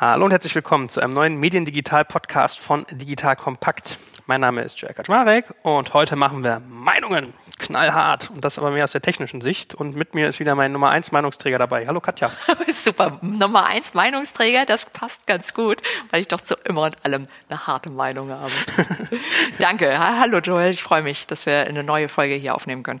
Hallo und herzlich willkommen zu einem neuen Mediendigital-Podcast von Digital Kompakt. Mein Name ist Jörg Kaczmarek und heute machen wir Meinungen. Knallhart. Und das aber mehr aus der technischen Sicht. Und mit mir ist wieder mein Nummer 1 Meinungsträger dabei. Hallo Katja. Super. Nummer 1 Meinungsträger, das passt ganz gut, weil ich doch zu immer und allem eine harte Meinung habe. Danke. Hallo Joel. Ich freue mich, dass wir eine neue Folge hier aufnehmen können.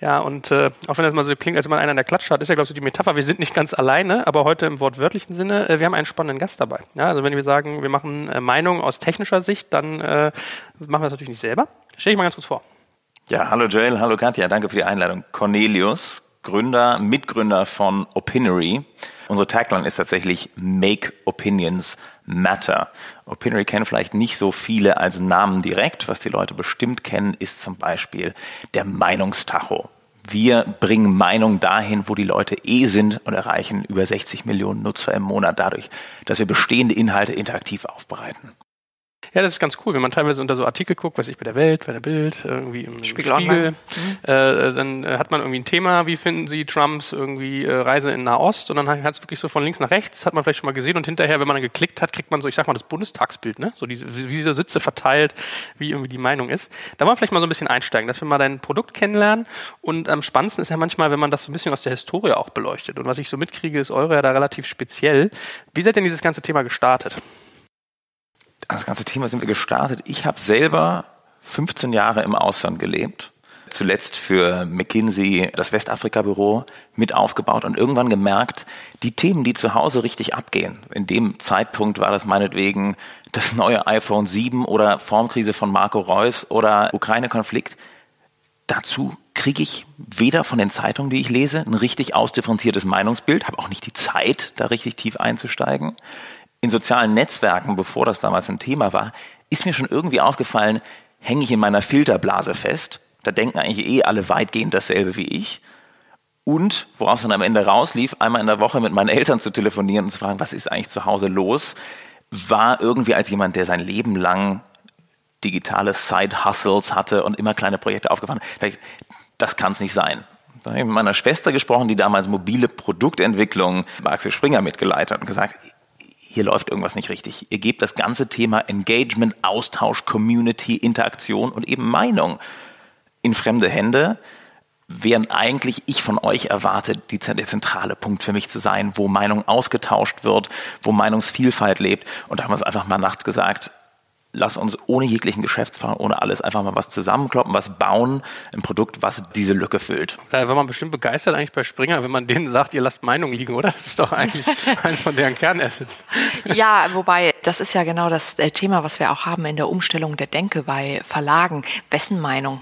Ja, und äh, auch wenn das mal so klingt, als wenn man einer in der Klatsche hat, ist ja, glaube ich, so die Metapher, wir sind nicht ganz alleine, aber heute im wortwörtlichen Sinne, äh, wir haben einen spannenden Gast dabei. Ja, also wenn wir sagen, wir machen äh, Meinung aus technischer Sicht, dann äh, machen wir das natürlich nicht selber. Stell dich mal ganz kurz vor. Ja, hallo Joel, hallo Katja, danke für die Einladung. Cornelius, Gründer, Mitgründer von Opinory. Unsere Tagline ist tatsächlich Make Opinions Matter. Opinory kennen vielleicht nicht so viele als Namen direkt. Was die Leute bestimmt kennen, ist zum Beispiel der Meinungstacho. Wir bringen Meinung dahin, wo die Leute eh sind und erreichen über 60 Millionen Nutzer im Monat dadurch, dass wir bestehende Inhalte interaktiv aufbereiten. Ja, das ist ganz cool, wenn man teilweise unter so Artikel guckt, was ich bei der Welt, bei der Bild, irgendwie im Spiegel, Spiegel mhm. äh, dann äh, hat man irgendwie ein Thema, wie finden Sie Trumps irgendwie äh, Reise in Nahost und dann hat es wirklich so von links nach rechts, hat man vielleicht schon mal gesehen und hinterher, wenn man dann geklickt hat, kriegt man so, ich sag mal, das Bundestagsbild, ne? So diese, wie diese Sitze verteilt, wie irgendwie die Meinung ist. Da wollen wir vielleicht mal so ein bisschen einsteigen, dass wir mal dein Produkt kennenlernen und am spannendsten ist ja manchmal, wenn man das so ein bisschen aus der Historie auch beleuchtet und was ich so mitkriege, ist eure ja da relativ speziell. Wie seid denn dieses ganze Thema gestartet? Das ganze Thema sind wir gestartet. Ich habe selber 15 Jahre im Ausland gelebt. Zuletzt für McKinsey das Westafrika-Büro mit aufgebaut und irgendwann gemerkt, die Themen, die zu Hause richtig abgehen. In dem Zeitpunkt war das meinetwegen das neue iPhone 7 oder Formkrise von Marco Reus oder Ukraine-Konflikt. Dazu kriege ich weder von den Zeitungen, die ich lese, ein richtig ausdifferenziertes Meinungsbild, habe auch nicht die Zeit, da richtig tief einzusteigen in sozialen Netzwerken, bevor das damals ein Thema war, ist mir schon irgendwie aufgefallen, hänge ich in meiner Filterblase fest. Da denken eigentlich eh alle weitgehend dasselbe wie ich. Und woraus dann am Ende rauslief, einmal in der Woche mit meinen Eltern zu telefonieren und zu fragen, was ist eigentlich zu Hause los, war irgendwie als jemand, der sein Leben lang digitale Side-Hustles hatte und immer kleine Projekte aufgefahren hat. Das kann es nicht sein. Da habe ich mit meiner Schwester gesprochen, die damals mobile Produktentwicklung bei Axel Springer mitgeleitet hat und gesagt, hier läuft irgendwas nicht richtig. Ihr gebt das ganze Thema Engagement, Austausch, Community, Interaktion und eben Meinung in fremde Hände, während eigentlich ich von euch erwarte, die, der zentrale Punkt für mich zu sein, wo Meinung ausgetauscht wird, wo Meinungsvielfalt lebt. Und da haben wir es einfach mal nachts gesagt, lass uns ohne jeglichen Geschäftsplan, ohne alles einfach mal was zusammenkloppen, was bauen, ein Produkt, was diese Lücke füllt. Da war man bestimmt begeistert eigentlich bei Springer, wenn man denen sagt, ihr lasst Meinung liegen, oder? Das ist doch eigentlich eines von deren Kernassets. Ja, wobei, das ist ja genau das äh, Thema, was wir auch haben in der Umstellung der Denke bei Verlagen. Wessen Meinung?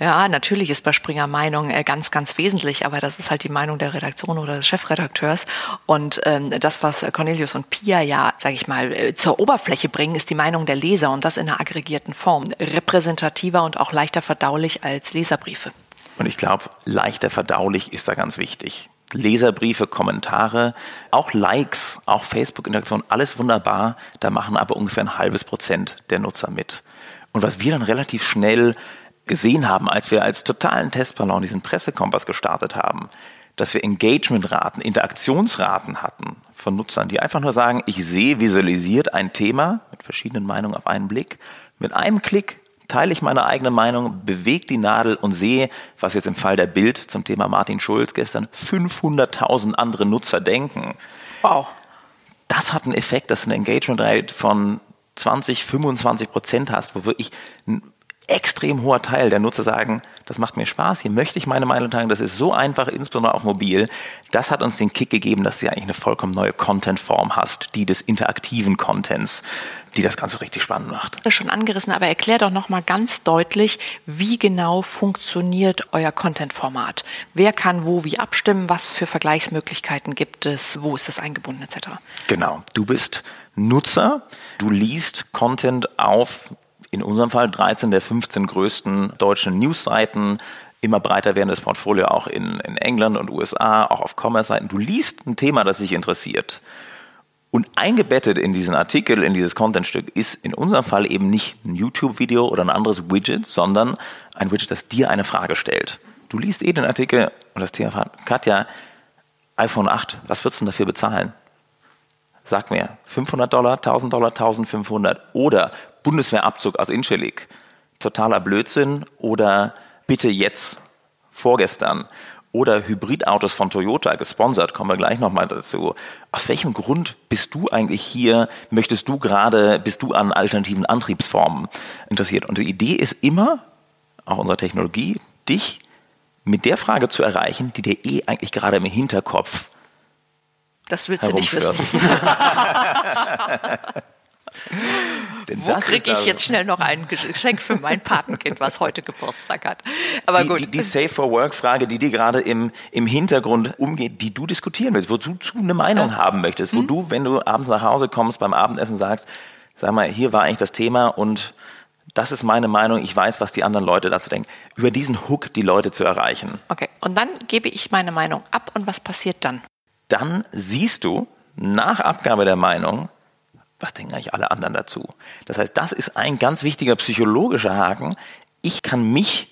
Ja, natürlich ist bei Springer Meinung äh, ganz, ganz wesentlich, aber das ist halt die Meinung der Redaktion oder des Chefredakteurs. Und ähm, das, was Cornelius und Pia ja, sage ich mal, äh, zur Oberfläche bringen, ist die Meinung der Leser und das in einer aggregierten Form, repräsentativer und auch leichter verdaulich als Leserbriefe. Und ich glaube, leichter verdaulich ist da ganz wichtig. Leserbriefe, Kommentare, auch Likes, auch Facebook-Interaktion, alles wunderbar. Da machen aber ungefähr ein halbes Prozent der Nutzer mit. Und was wir dann relativ schnell gesehen haben, als wir als totalen Testballon diesen Pressekompass gestartet haben, dass wir Engagementraten, Interaktionsraten hatten von Nutzern, die einfach nur sagen, ich sehe visualisiert ein Thema mit verschiedenen Meinungen auf einen Blick. Mit einem Klick teile ich meine eigene Meinung, bewege die Nadel und sehe, was jetzt im Fall der Bild zum Thema Martin Schulz gestern 500.000 andere Nutzer denken. Wow. Das hat einen Effekt, dass du eine Engagement Rate von 20, 25 Prozent hast, wo wirklich extrem hoher Teil der Nutzer sagen, das macht mir Spaß, hier möchte ich meine Meinung teilen, das ist so einfach, insbesondere auf mobil. Das hat uns den Kick gegeben, dass du eigentlich eine vollkommen neue Content-Form hast, die des interaktiven Contents, die das Ganze richtig spannend macht. Das ist schon angerissen, aber erklär doch nochmal ganz deutlich, wie genau funktioniert euer Content-Format? Wer kann wo wie abstimmen? Was für Vergleichsmöglichkeiten gibt es? Wo ist das eingebunden etc.? Genau, du bist Nutzer, du liest Content auf in unserem Fall 13 der 15 größten deutschen Newsseiten, immer breiter werdendes Portfolio auch in, in England und USA, auch auf Commerce-Seiten. Du liest ein Thema, das dich interessiert. Und eingebettet in diesen Artikel, in dieses Contentstück, ist in unserem Fall eben nicht ein YouTube-Video oder ein anderes Widget, sondern ein Widget, das dir eine Frage stellt. Du liest eh den Artikel und das Thema fragt, Katja, iPhone 8, was würdest du denn dafür bezahlen? Sag mir, 500 Dollar, 1000 Dollar, 1500 oder Bundeswehrabzug aus Inschelik. Totaler Blödsinn oder bitte jetzt, vorgestern oder Hybridautos von Toyota gesponsert, kommen wir gleich nochmal dazu. Aus welchem Grund bist du eigentlich hier? Möchtest du gerade, bist du an alternativen Antriebsformen interessiert? Und die Idee ist immer, auch unserer Technologie, dich mit der Frage zu erreichen, die dir eh eigentlich gerade im Hinterkopf Das willst du nicht wissen. Denn Wo kriege ich da- jetzt schnell noch ein Geschenk für mein Patenkind, was heute Geburtstag hat? Aber die, gut. Die, die Safe for Work Frage, die dir gerade im, im Hintergrund umgeht, die du diskutieren willst, wozu du eine Meinung haben möchtest, Hm? wo du, wenn du abends nach Hause kommst, beim Abendessen sagst, sag mal, hier war eigentlich das Thema und das ist meine Meinung, ich weiß, was die anderen Leute dazu denken. Über diesen Hook die Leute zu erreichen. Okay, und dann gebe ich meine Meinung ab und was passiert dann? Dann siehst du nach Abgabe der Meinung, was denken eigentlich alle anderen dazu? Das heißt, das ist ein ganz wichtiger psychologischer Haken. Ich kann mich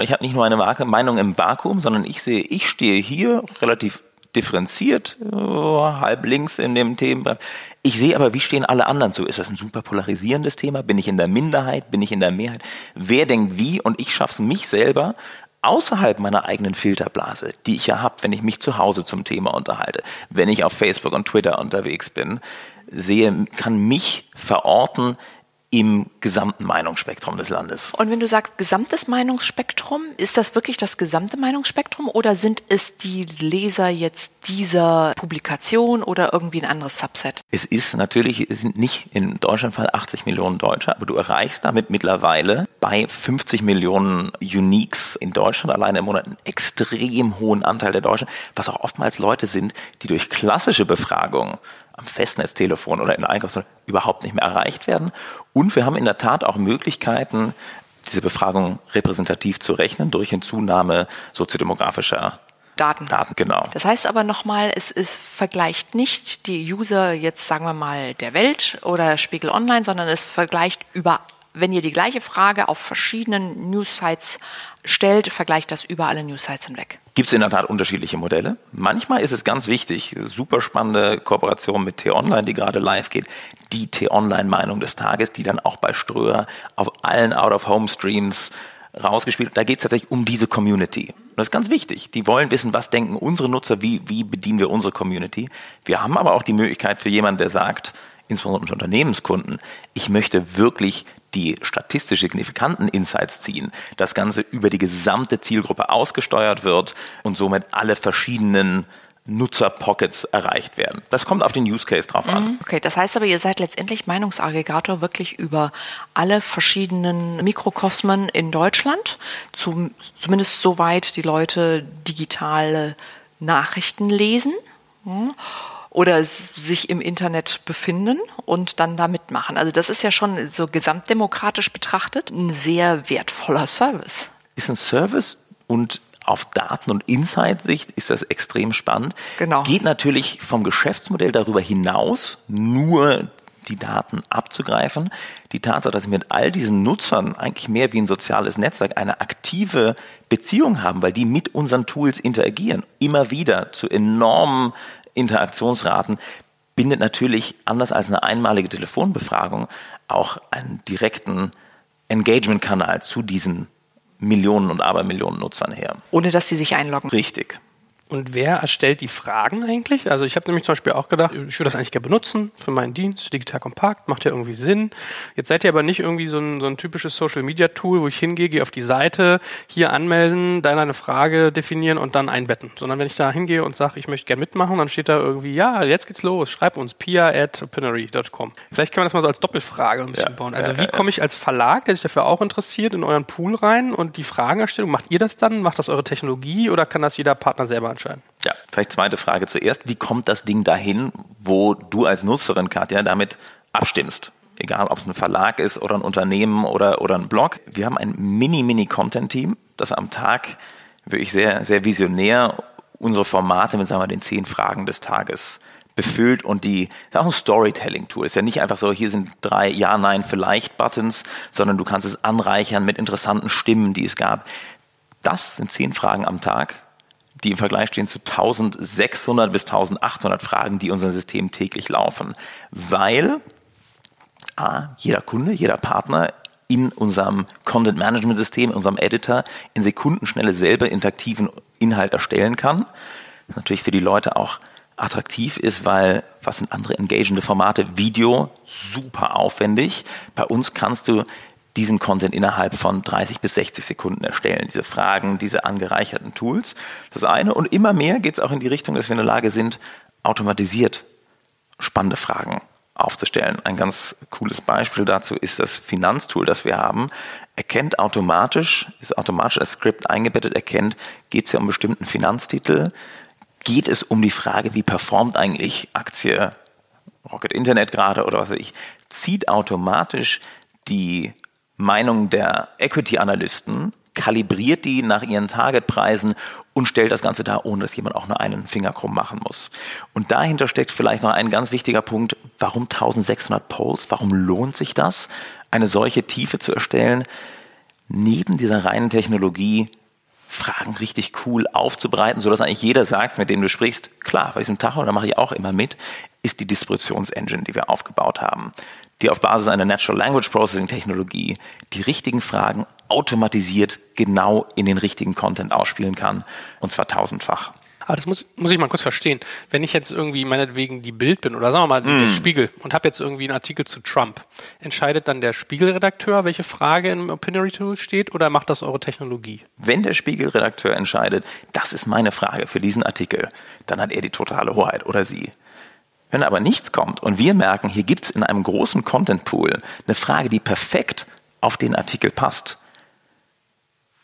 ich habe nicht nur eine Meinung im Vakuum, sondern ich sehe, ich stehe hier relativ differenziert, äh, halb links in dem Themenbereich. Ich sehe aber, wie stehen alle anderen zu? Ist das ein super polarisierendes Thema? Bin ich in der Minderheit? Bin ich in der Mehrheit? Wer denkt wie? Und ich schaffe es mich selber, außerhalb meiner eigenen Filterblase, die ich ja habe, wenn ich mich zu Hause zum Thema unterhalte, wenn ich auf Facebook und Twitter unterwegs bin, sehe, kann mich verorten im gesamten Meinungsspektrum des Landes. Und wenn du sagst gesamtes Meinungsspektrum, ist das wirklich das gesamte Meinungsspektrum oder sind es die Leser jetzt dieser Publikation oder irgendwie ein anderes Subset? Es ist natürlich, es sind nicht in Deutschland Fall 80 Millionen Deutsche, aber du erreichst damit mittlerweile bei 50 Millionen Uniques in Deutschland alleine im Monat einen extrem hohen Anteil der Deutschen, was auch oftmals Leute sind, die durch klassische Befragungen am Festnetztelefon oder in der Einkaufsstelle überhaupt nicht mehr erreicht werden. Und wir haben in der Tat auch Möglichkeiten, diese Befragung repräsentativ zu rechnen durch eine Zunahme soziodemografischer Daten. Daten. Genau. Das heißt aber nochmal, es ist, vergleicht nicht die User jetzt, sagen wir mal, der Welt oder Spiegel Online, sondern es vergleicht über, wenn ihr die gleiche Frage auf verschiedenen News-Sites stellt, vergleicht das über alle News-Sites hinweg. Gibt es in der Tat unterschiedliche Modelle. Manchmal ist es ganz wichtig, super spannende Kooperation mit T-Online, die gerade live geht, die T-Online-Meinung des Tages, die dann auch bei Ströer auf allen Out-of-Home-Streams rausgespielt. Da geht es tatsächlich um diese Community. Und das ist ganz wichtig. Die wollen wissen, was denken unsere Nutzer, wie, wie bedienen wir unsere Community. Wir haben aber auch die Möglichkeit für jemanden, der sagt, insbesondere unter Unternehmenskunden, ich möchte wirklich die statistisch signifikanten Insights ziehen, das Ganze über die gesamte Zielgruppe ausgesteuert wird und somit alle verschiedenen Nutzerpockets erreicht werden. Das kommt auf den Use Case drauf an. Okay, das heißt aber, ihr seid letztendlich Meinungsaggregator wirklich über alle verschiedenen Mikrokosmen in Deutschland, zum, zumindest soweit die Leute digitale Nachrichten lesen hm, oder sich im Internet befinden und dann da mitmachen. Also das ist ja schon so gesamtdemokratisch betrachtet ein sehr wertvoller Service. Ist ein Service und auf Daten- und Insight-Sicht ist das extrem spannend. Genau. Geht natürlich vom Geschäftsmodell darüber hinaus, nur die Daten abzugreifen. Die Tatsache, dass wir mit all diesen Nutzern eigentlich mehr wie ein soziales Netzwerk eine aktive Beziehung haben, weil die mit unseren Tools interagieren, immer wieder zu enormen Interaktionsraten, bindet natürlich anders als eine einmalige Telefonbefragung auch einen direkten Engagement-Kanal zu diesen Millionen und Abermillionen Nutzern her. Ohne dass sie sich einloggen. Richtig. Und wer erstellt die Fragen eigentlich? Also ich habe nämlich zum Beispiel auch gedacht, ich würde das eigentlich gerne benutzen für meinen Dienst, digital kompakt, macht ja irgendwie Sinn. Jetzt seid ihr aber nicht irgendwie so ein, so ein typisches Social-Media-Tool, wo ich hingehe, gehe auf die Seite, hier anmelden, dann eine Frage definieren und dann einbetten. Sondern wenn ich da hingehe und sage, ich möchte gerne mitmachen, dann steht da irgendwie, ja, jetzt geht's los, schreib uns pia at pinnery.com. Vielleicht kann man das mal so als Doppelfrage ein bisschen Ja, bauen. Also ja, wie komme ich als Verlag, der sich dafür auch interessiert, in euren Pool rein und die Fragenerstellung, macht ihr das dann? Macht das eure Technologie oder kann das jeder Partner selber entscheiden? Ja, vielleicht zweite Frage zuerst. Wie kommt das Ding dahin, wo du als Nutzerin, Katja, damit abstimmst? Egal, ob es ein Verlag ist oder ein Unternehmen oder, oder ein Blog. Wir haben ein Mini-Mini-Content-Team, das am Tag wirklich sehr, sehr visionär unsere Formate mit, sagen wir, den zehn Fragen des Tages befüllt und die, ist auch ein Storytelling-Tool. Ist ja nicht einfach so, hier sind drei Ja, Nein, vielleicht Buttons, sondern du kannst es anreichern mit interessanten Stimmen, die es gab. Das sind zehn Fragen am Tag, die im Vergleich stehen zu 1600 bis 1800 Fragen, die unser System täglich laufen. Weil A, jeder Kunde, jeder Partner in unserem Content Management System, in unserem Editor in Sekundenschnelle selber interaktiven Inhalt erstellen kann. Das natürlich für die Leute auch attraktiv ist, weil was sind andere engagende Formate? Video, super aufwendig. Bei uns kannst du diesen Content innerhalb von 30 bis 60 Sekunden erstellen. Diese Fragen, diese angereicherten Tools. Das eine. Und immer mehr geht es auch in die Richtung, dass wir in der Lage sind, automatisiert spannende Fragen aufzustellen. Ein ganz cooles Beispiel dazu ist das Finanztool, das wir haben. Erkennt automatisch, ist automatisch als Skript eingebettet, erkennt, geht es ja um bestimmten Finanztitel, geht es um die Frage, wie performt eigentlich Aktie Rocket Internet gerade oder was weiß ich, zieht automatisch die Meinung der Equity-Analysten, kalibriert die nach ihren Targetpreisen und stellt das Ganze dar, ohne dass jemand auch nur einen Finger krumm machen muss. Und dahinter steckt vielleicht noch ein ganz wichtiger Punkt, warum 1600 Polls, warum lohnt sich das, eine solche Tiefe zu erstellen? Neben dieser reinen Technologie Fragen richtig cool aufzubereiten, sodass eigentlich jeder sagt, mit dem du sprichst, klar, bei diesem Tacho, da mache ich auch immer mit, ist die Distributionsengine, die wir aufgebaut haben die auf Basis einer Natural Language Processing Technologie die richtigen Fragen automatisiert genau in den richtigen Content ausspielen kann. Und zwar tausendfach. Aber das muss, muss ich mal kurz verstehen. Wenn ich jetzt irgendwie meinetwegen die Bild bin oder sagen wir mal mm. der Spiegel und habe jetzt irgendwie einen Artikel zu Trump, entscheidet dann der Spiegelredakteur, welche Frage im Opinionary Tool steht oder macht das eure Technologie? Wenn der Spiegelredakteur entscheidet, das ist meine Frage für diesen Artikel, dann hat er die totale Hoheit oder sie. Wenn aber nichts kommt und wir merken, hier gibt es in einem großen Content Pool eine Frage, die perfekt auf den Artikel passt,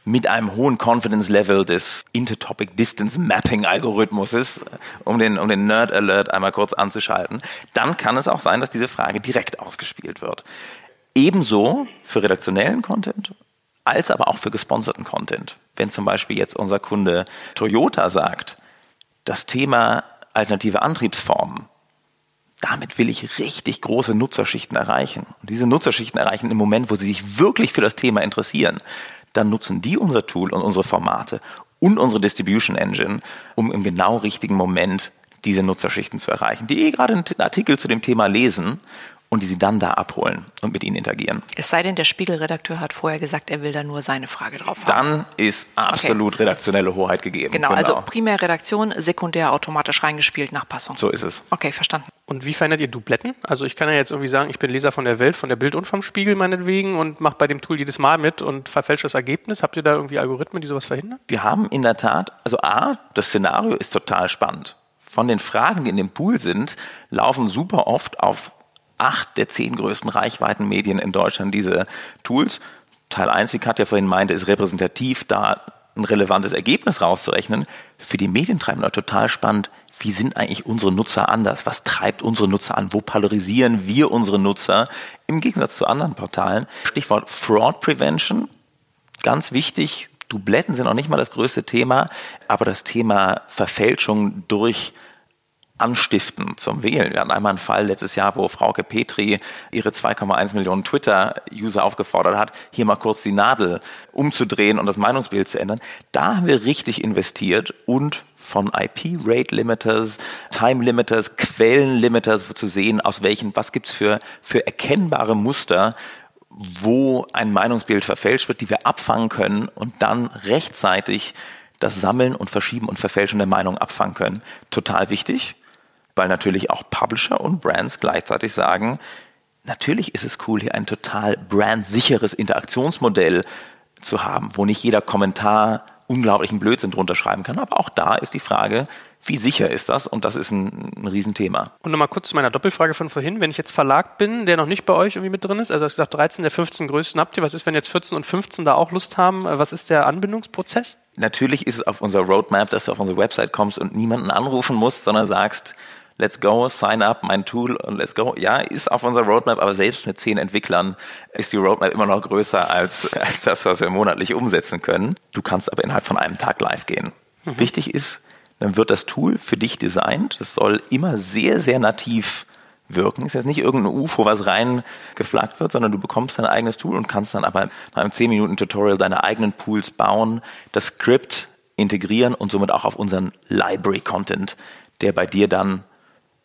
mit einem hohen Confidence Level des Intertopic Distance Mapping Algorithmuses, um den, um den Nerd Alert einmal kurz anzuschalten, dann kann es auch sein, dass diese Frage direkt ausgespielt wird. Ebenso für redaktionellen Content, als aber auch für gesponserten Content. Wenn zum Beispiel jetzt unser Kunde Toyota sagt, das Thema alternative Antriebsformen damit will ich richtig große Nutzerschichten erreichen. Und diese Nutzerschichten erreichen im Moment, wo sie sich wirklich für das Thema interessieren. Dann nutzen die unser Tool und unsere Formate und unsere Distribution Engine, um im genau richtigen Moment diese Nutzerschichten zu erreichen, die eh gerade einen Artikel zu dem Thema lesen und die sie dann da abholen und mit ihnen interagieren. Es sei denn, der Spiegelredakteur hat vorher gesagt, er will da nur seine Frage drauf haben. Dann ist absolut okay. redaktionelle Hoheit gegeben. Genau, also genau, also primär Redaktion, sekundär automatisch reingespielt nach Passung. So ist es. Okay, verstanden. Und wie verändert ihr Dubletten? Also ich kann ja jetzt irgendwie sagen, ich bin Leser von der Welt, von der Bild und vom Spiegel meinetwegen und mache bei dem Tool jedes Mal mit und verfälscht das Ergebnis. Habt ihr da irgendwie Algorithmen, die sowas verhindern? Wir haben in der Tat, also A, das Szenario ist total spannend. Von den Fragen, die in dem Pool sind, laufen super oft auf acht der zehn größten Reichweitenmedien in Deutschland diese Tools. Teil 1, wie Katja vorhin meinte, ist repräsentativ, da ein relevantes Ergebnis rauszurechnen. Für die Medientreibenden total spannend. Wie sind eigentlich unsere Nutzer anders? Was treibt unsere Nutzer an? Wo polarisieren wir unsere Nutzer im Gegensatz zu anderen Portalen? Stichwort Fraud Prevention. Ganz wichtig. Dubletten sind auch nicht mal das größte Thema, aber das Thema Verfälschung durch anstiften zum Wählen. Wir hatten einmal einen Fall letztes Jahr, wo Frauke Petri ihre 2,1 Millionen Twitter-User aufgefordert hat, hier mal kurz die Nadel umzudrehen und das Meinungsbild zu ändern. Da haben wir richtig investiert und von IP-Rate-Limiters, Time-Limiters, Quellen-Limiters zu sehen, aus welchen, was gibt's für, für erkennbare Muster, wo ein Meinungsbild verfälscht wird, die wir abfangen können und dann rechtzeitig das Sammeln und Verschieben und Verfälschen der Meinung abfangen können. Total wichtig weil natürlich auch Publisher und Brands gleichzeitig sagen, natürlich ist es cool, hier ein total brandsicheres Interaktionsmodell zu haben, wo nicht jeder Kommentar unglaublichen Blödsinn drunter schreiben kann. Aber auch da ist die Frage, wie sicher ist das? Und das ist ein, ein Riesenthema. Und nochmal kurz zu meiner Doppelfrage von vorhin. Wenn ich jetzt Verlag bin, der noch nicht bei euch irgendwie mit drin ist, also ich gesagt 13 der 15 größten habt ihr, was ist, wenn jetzt 14 und 15 da auch Lust haben? Was ist der Anbindungsprozess? Natürlich ist es auf unserer Roadmap, dass du auf unsere Website kommst und niemanden anrufen musst, sondern sagst, let's go, sign up, mein Tool und let's go. Ja, ist auf unserer Roadmap, aber selbst mit zehn Entwicklern ist die Roadmap immer noch größer als, als das, was wir monatlich umsetzen können. Du kannst aber innerhalb von einem Tag live gehen. Mhm. Wichtig ist, dann wird das Tool für dich designt. Es soll immer sehr, sehr nativ wirken. Es ist jetzt nicht irgendein UFO, was rein geflaggt wird, sondern du bekommst dein eigenes Tool und kannst dann aber nach einem 10 Minuten Tutorial deine eigenen Pools bauen. Das Skript integrieren und somit auch auf unseren Library-Content, der bei dir dann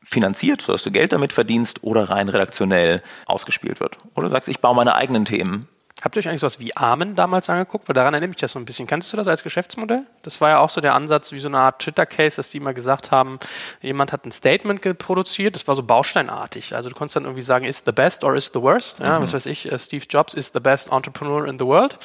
finanziert, sodass du Geld damit verdienst oder rein redaktionell ausgespielt wird. Oder du sagst, ich baue meine eigenen Themen Habt ihr euch eigentlich sowas wie Amen damals angeguckt? Weil daran erinnere mich das so ein bisschen. Kannst du das als Geschäftsmodell? Das war ja auch so der Ansatz, wie so eine Art Twitter-Case, dass die immer gesagt haben, jemand hat ein Statement produziert, das war so bausteinartig. Also du konntest dann irgendwie sagen, is the best or is the worst? Ja, mhm. was weiß ich, äh, Steve Jobs is the best entrepreneur in the world.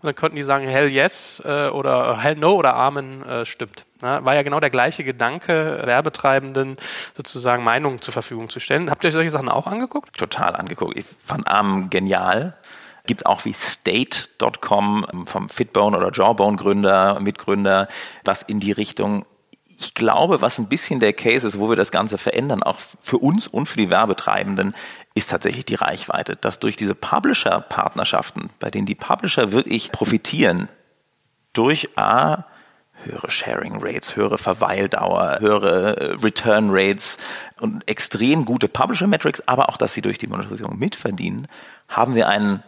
Und dann konnten die sagen, hell yes äh, oder hell no oder Amen äh, stimmt. Ja, war ja genau der gleiche Gedanke, Werbetreibenden sozusagen Meinungen zur Verfügung zu stellen. Habt ihr euch solche Sachen auch angeguckt? Total angeguckt. Ich fand Amen genial gibt auch wie State.com ähm, vom Fitbone oder Jawbone Gründer, Mitgründer, was in die Richtung ich glaube, was ein bisschen der Case ist, wo wir das Ganze verändern, auch für uns und für die Werbetreibenden, ist tatsächlich die Reichweite. Dass durch diese Publisher-Partnerschaften, bei denen die Publisher wirklich profitieren, durch A, höhere Sharing Rates, höhere Verweildauer, höhere äh, Return Rates und extrem gute Publisher Metrics, aber auch, dass sie durch die Monetarisierung mitverdienen, haben wir einen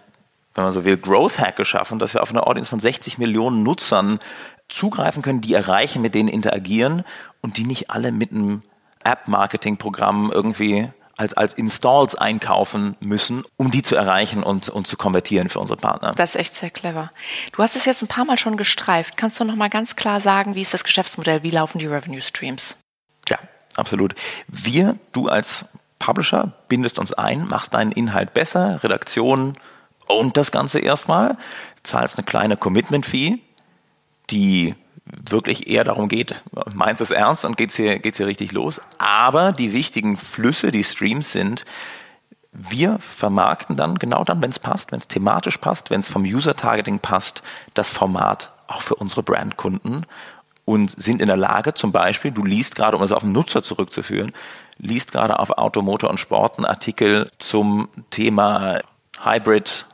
wenn man so will, Growth Hack geschaffen, dass wir auf eine Audience von 60 Millionen Nutzern zugreifen können, die erreichen, mit denen interagieren und die nicht alle mit einem App-Marketing-Programm irgendwie als, als Installs einkaufen müssen, um die zu erreichen und, und zu konvertieren für unsere Partner. Das ist echt sehr clever. Du hast es jetzt ein paar Mal schon gestreift. Kannst du noch mal ganz klar sagen, wie ist das Geschäftsmodell, wie laufen die Revenue Streams? Ja, absolut. Wir, du als Publisher, bindest uns ein, machst deinen Inhalt besser, Redaktion, und das Ganze erstmal, zahlst eine kleine Commitment-Fee, die wirklich eher darum geht, meinst es ernst und geht's hier, geht's hier richtig los. Aber die wichtigen Flüsse, die Streams sind, wir vermarkten dann genau dann, wenn es passt, wenn es thematisch passt, wenn es vom User-Targeting passt, das Format auch für unsere Brandkunden und sind in der Lage, zum Beispiel, du liest gerade, um es auf den Nutzer zurückzuführen, liest gerade auf Automotor und Sport einen Artikel zum Thema Hybrid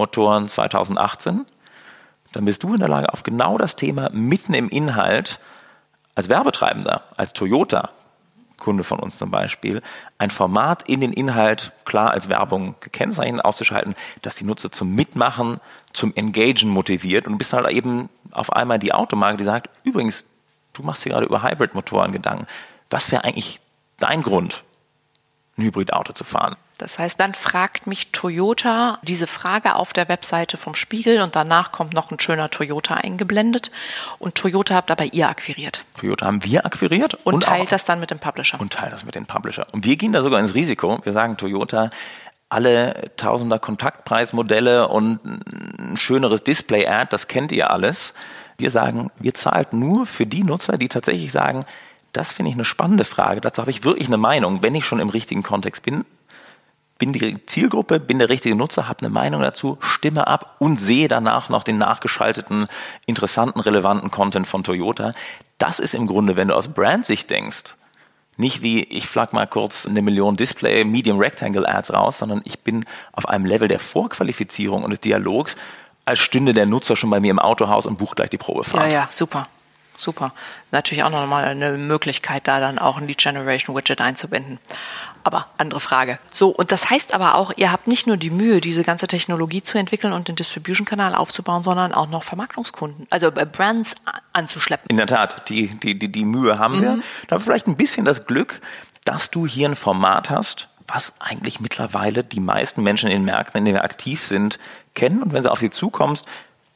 Motoren 2018, dann bist du in der Lage, auf genau das Thema mitten im Inhalt als Werbetreibender, als Toyota, Kunde von uns zum Beispiel, ein Format in den Inhalt klar als Werbung gekennzeichnet auszuschalten, dass die Nutzer zum Mitmachen, zum Engagen motiviert und bist halt eben auf einmal die Automarke, die sagt, übrigens, du machst hier gerade über Hybrid-Motoren Gedanken. Was wäre eigentlich dein Grund, ein Hybridauto zu fahren? Das heißt, dann fragt mich Toyota diese Frage auf der Webseite vom Spiegel und danach kommt noch ein schöner Toyota eingeblendet. Und Toyota habt aber ihr akquiriert. Toyota haben wir akquiriert. Und, und teilt das dann mit dem Publisher. Und teilt das mit dem Publisher. Und wir gehen da sogar ins Risiko. Wir sagen Toyota, alle Tausender Kontaktpreismodelle und ein schöneres Display-Ad, das kennt ihr alles. Wir sagen, wir zahlt nur für die Nutzer, die tatsächlich sagen, das finde ich eine spannende Frage. Dazu habe ich wirklich eine Meinung, wenn ich schon im richtigen Kontext bin bin die Zielgruppe, bin der richtige Nutzer, habe eine Meinung dazu, stimme ab und sehe danach noch den nachgeschalteten, interessanten, relevanten Content von Toyota. Das ist im Grunde, wenn du aus Brandsicht denkst, nicht wie ich flag mal kurz eine Million Display Medium Rectangle Ads raus, sondern ich bin auf einem Level der Vorqualifizierung und des Dialogs, als stünde der Nutzer schon bei mir im Autohaus und bucht gleich die Probefahrt. Ja, ja, super. Super. Natürlich auch nochmal eine Möglichkeit, da dann auch ein Lead Generation Widget einzubinden. Aber andere Frage. So, und das heißt aber auch, ihr habt nicht nur die Mühe, diese ganze Technologie zu entwickeln und den Distribution-Kanal aufzubauen, sondern auch noch Vermarktungskunden, also äh, Brands anzuschleppen. In der Tat, die, die, die, die Mühe haben mhm. wir. Da vielleicht ein bisschen das Glück, dass du hier ein Format hast, was eigentlich mittlerweile die meisten Menschen in den Märkten, in denen wir aktiv sind, kennen. Und wenn du auf sie zukommst,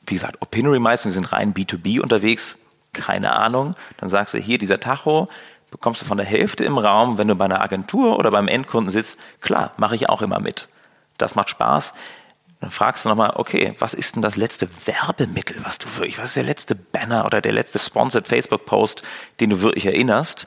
wie gesagt, Opinory meistens, wir sind rein B2B unterwegs, keine Ahnung. Dann sagst du, hier dieser Tacho, bekommst du von der Hälfte im Raum, wenn du bei einer Agentur oder beim Endkunden sitzt. Klar, mache ich auch immer mit. Das macht Spaß. Dann fragst du nochmal, okay, was ist denn das letzte Werbemittel, was du wirklich, was ist der letzte Banner oder der letzte Sponsored Facebook-Post, den du wirklich erinnerst?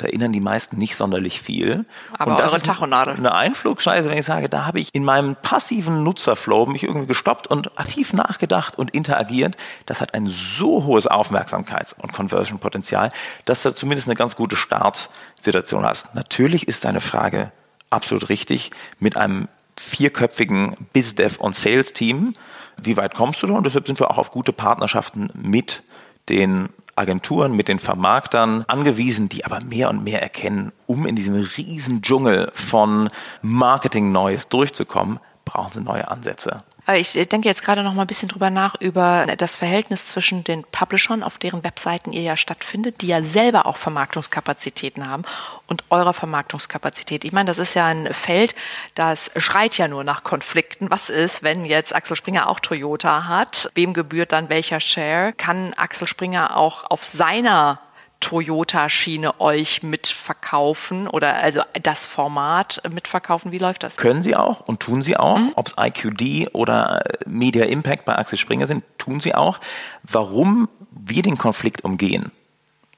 Da erinnern die meisten nicht sonderlich viel. Aber und das eure Tachonade. Eine Einflugschneise, wenn ich sage, da habe ich in meinem passiven Nutzerflow mich irgendwie gestoppt und aktiv nachgedacht und interagiert. Das hat ein so hohes Aufmerksamkeits- und Conversion-Potenzial, dass du zumindest eine ganz gute Startsituation hast. Natürlich ist deine Frage absolut richtig. Mit einem vierköpfigen BizDev und Sales-Team. Wie weit kommst du da? Und deshalb sind wir auch auf gute Partnerschaften mit den Agenturen, mit den Vermarktern angewiesen, die aber mehr und mehr erkennen, um in diesem riesen Dschungel von Marketing Neues durchzukommen, brauchen sie neue Ansätze. Ich denke jetzt gerade noch mal ein bisschen drüber nach über das Verhältnis zwischen den Publishern, auf deren Webseiten ihr ja stattfindet, die ja selber auch Vermarktungskapazitäten haben und eurer Vermarktungskapazität. Ich meine, das ist ja ein Feld, das schreit ja nur nach Konflikten. Was ist, wenn jetzt Axel Springer auch Toyota hat? Wem gebührt dann welcher Share? Kann Axel Springer auch auf seiner Toyota-Schiene euch mitverkaufen oder also das Format mitverkaufen? Wie läuft das? Können sie auch und tun sie auch. Mhm. Ob es IQD oder Media Impact bei Axel Springer sind, tun sie auch. Warum wir den Konflikt umgehen,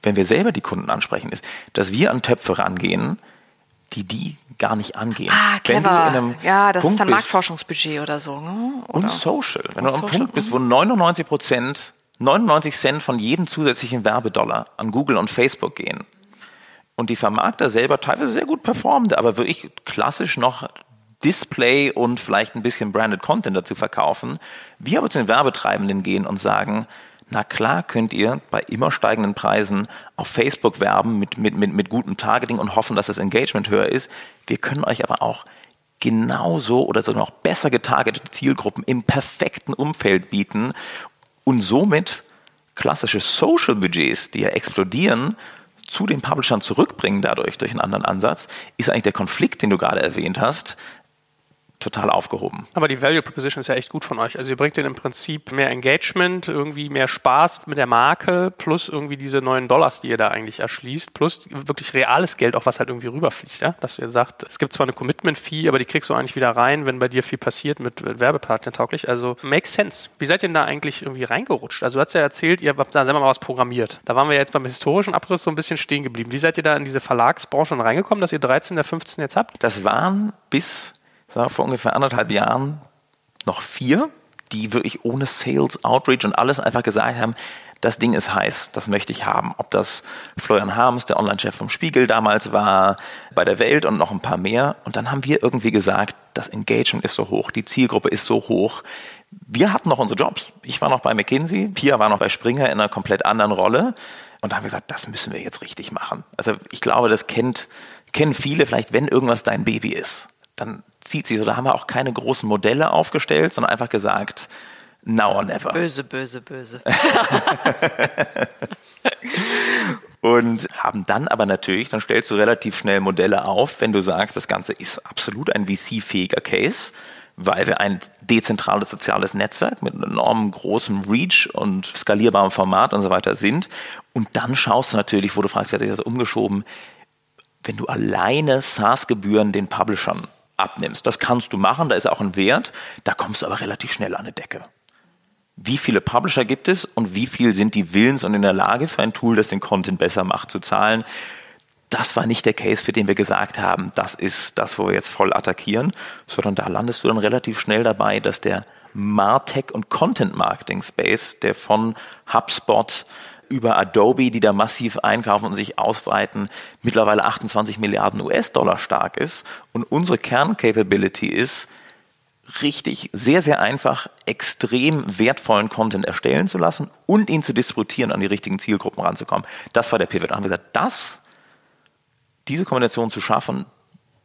wenn wir selber die Kunden ansprechen, ist, dass wir an Töpfe rangehen, die die gar nicht angehen. Ah, clever. ja, das Punkt ist dann Marktforschungsbudget oder so. Ne? Oder? Und Social. Wenn und du am Punkt bist, wo 99 Prozent 99 Cent von jedem zusätzlichen Werbedollar an Google und Facebook gehen und die Vermarkter selber teilweise sehr gut performen, aber wirklich klassisch noch Display und vielleicht ein bisschen Branded Content dazu verkaufen, wir aber zu den Werbetreibenden gehen und sagen, na klar könnt ihr bei immer steigenden Preisen auf Facebook werben mit, mit, mit, mit gutem Targeting und hoffen, dass das Engagement höher ist. Wir können euch aber auch genauso oder sogar noch besser getargetete Zielgruppen im perfekten Umfeld bieten und somit klassische Social Budgets, die ja explodieren, zu den Publishern zurückbringen dadurch, durch einen anderen Ansatz, ist eigentlich der Konflikt, den du gerade erwähnt hast, total aufgehoben. Aber die Value Proposition ist ja echt gut von euch. Also ihr bringt denen im Prinzip mehr Engagement, irgendwie mehr Spaß mit der Marke, plus irgendwie diese neuen Dollars, die ihr da eigentlich erschließt, plus wirklich reales Geld, auch was halt irgendwie rüberfließt, ja? Dass ihr sagt, es gibt zwar eine Commitment-Fee, aber die kriegst du eigentlich wieder rein, wenn bei dir viel passiert mit Werbepartner tauglich. Also makes sense. Wie seid ihr denn da eigentlich irgendwie reingerutscht? Also du hast ja erzählt, ihr habt da selber mal was programmiert. Da waren wir jetzt beim historischen Abriss so ein bisschen stehen geblieben. Wie seid ihr da in diese Verlagsbranche reingekommen, dass ihr 13 der 15 jetzt habt? Das waren bis war vor ungefähr anderthalb Jahren noch vier, die wirklich ohne Sales, Outreach und alles einfach gesagt haben, das Ding ist heiß, das möchte ich haben. Ob das Florian Harms, der Online-Chef vom Spiegel damals war, bei der Welt und noch ein paar mehr. Und dann haben wir irgendwie gesagt, das Engagement ist so hoch, die Zielgruppe ist so hoch. Wir hatten noch unsere Jobs. Ich war noch bei McKinsey, Pia war noch bei Springer in einer komplett anderen Rolle. Und da haben wir gesagt, das müssen wir jetzt richtig machen. Also ich glaube, das kennt, kennen viele vielleicht, wenn irgendwas dein Baby ist dann zieht sie so. Da haben wir auch keine großen Modelle aufgestellt, sondern einfach gesagt, now or never. Böse, böse, böse. und haben dann aber natürlich, dann stellst du relativ schnell Modelle auf, wenn du sagst, das Ganze ist absolut ein VC-fähiger Case, weil wir ein dezentrales soziales Netzwerk mit einem enorm großem Reach und skalierbarem Format und so weiter sind. Und dann schaust du natürlich, wo du fragst, wer hat sich das umgeschoben, wenn du alleine SaaS-Gebühren den Publishern abnimmst. Das kannst du machen, da ist auch ein Wert, da kommst du aber relativ schnell an eine Decke. Wie viele Publisher gibt es und wie viel sind die willens und in der Lage für ein Tool, das den Content besser macht, zu zahlen? Das war nicht der Case, für den wir gesagt haben, das ist das, wo wir jetzt voll attackieren, sondern da landest du dann relativ schnell dabei, dass der Martech und Content Marketing Space, der von HubSpot über Adobe, die da massiv einkaufen und sich ausweiten, mittlerweile 28 Milliarden US-Dollar stark ist. Und unsere Kerncapability ist, richtig sehr, sehr einfach extrem wertvollen Content erstellen zu lassen und ihn zu distributieren, an die richtigen Zielgruppen ranzukommen. Das war der Pivot. Da haben wir gesagt, das, diese Kombination zu schaffen,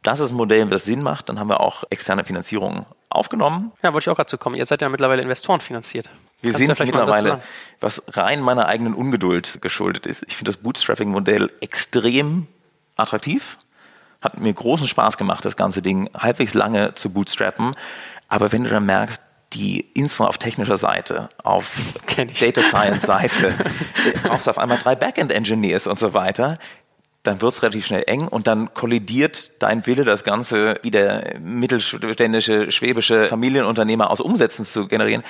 das ist ein Modell, das Sinn macht. Dann haben wir auch externe Finanzierungen aufgenommen. Ja, wollte ich auch gerade zu kommen. Ihr seid ja mittlerweile Investoren finanziert. Wir Kannst sind mittlerweile, was rein meiner eigenen Ungeduld geschuldet ist. Ich finde das Bootstrapping-Modell extrem attraktiv. Hat mir großen Spaß gemacht, das ganze Ding halbwegs lange zu bootstrappen. Aber wenn du dann merkst, die Info auf technischer Seite, auf Data Science Seite, brauchst du auf einmal drei Backend Engineers und so weiter, dann wird es relativ schnell eng und dann kollidiert dein Wille, das Ganze wie der mittelständische schwäbische Familienunternehmer aus Umsätzen zu generieren,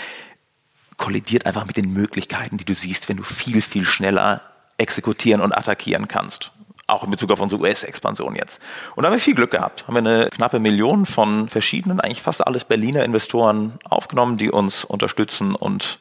kollidiert einfach mit den Möglichkeiten, die du siehst, wenn du viel, viel schneller exekutieren und attackieren kannst. Auch in Bezug auf unsere US-Expansion jetzt. Und da haben wir viel Glück gehabt. Haben wir eine knappe Million von verschiedenen, eigentlich fast alles Berliner Investoren aufgenommen, die uns unterstützen und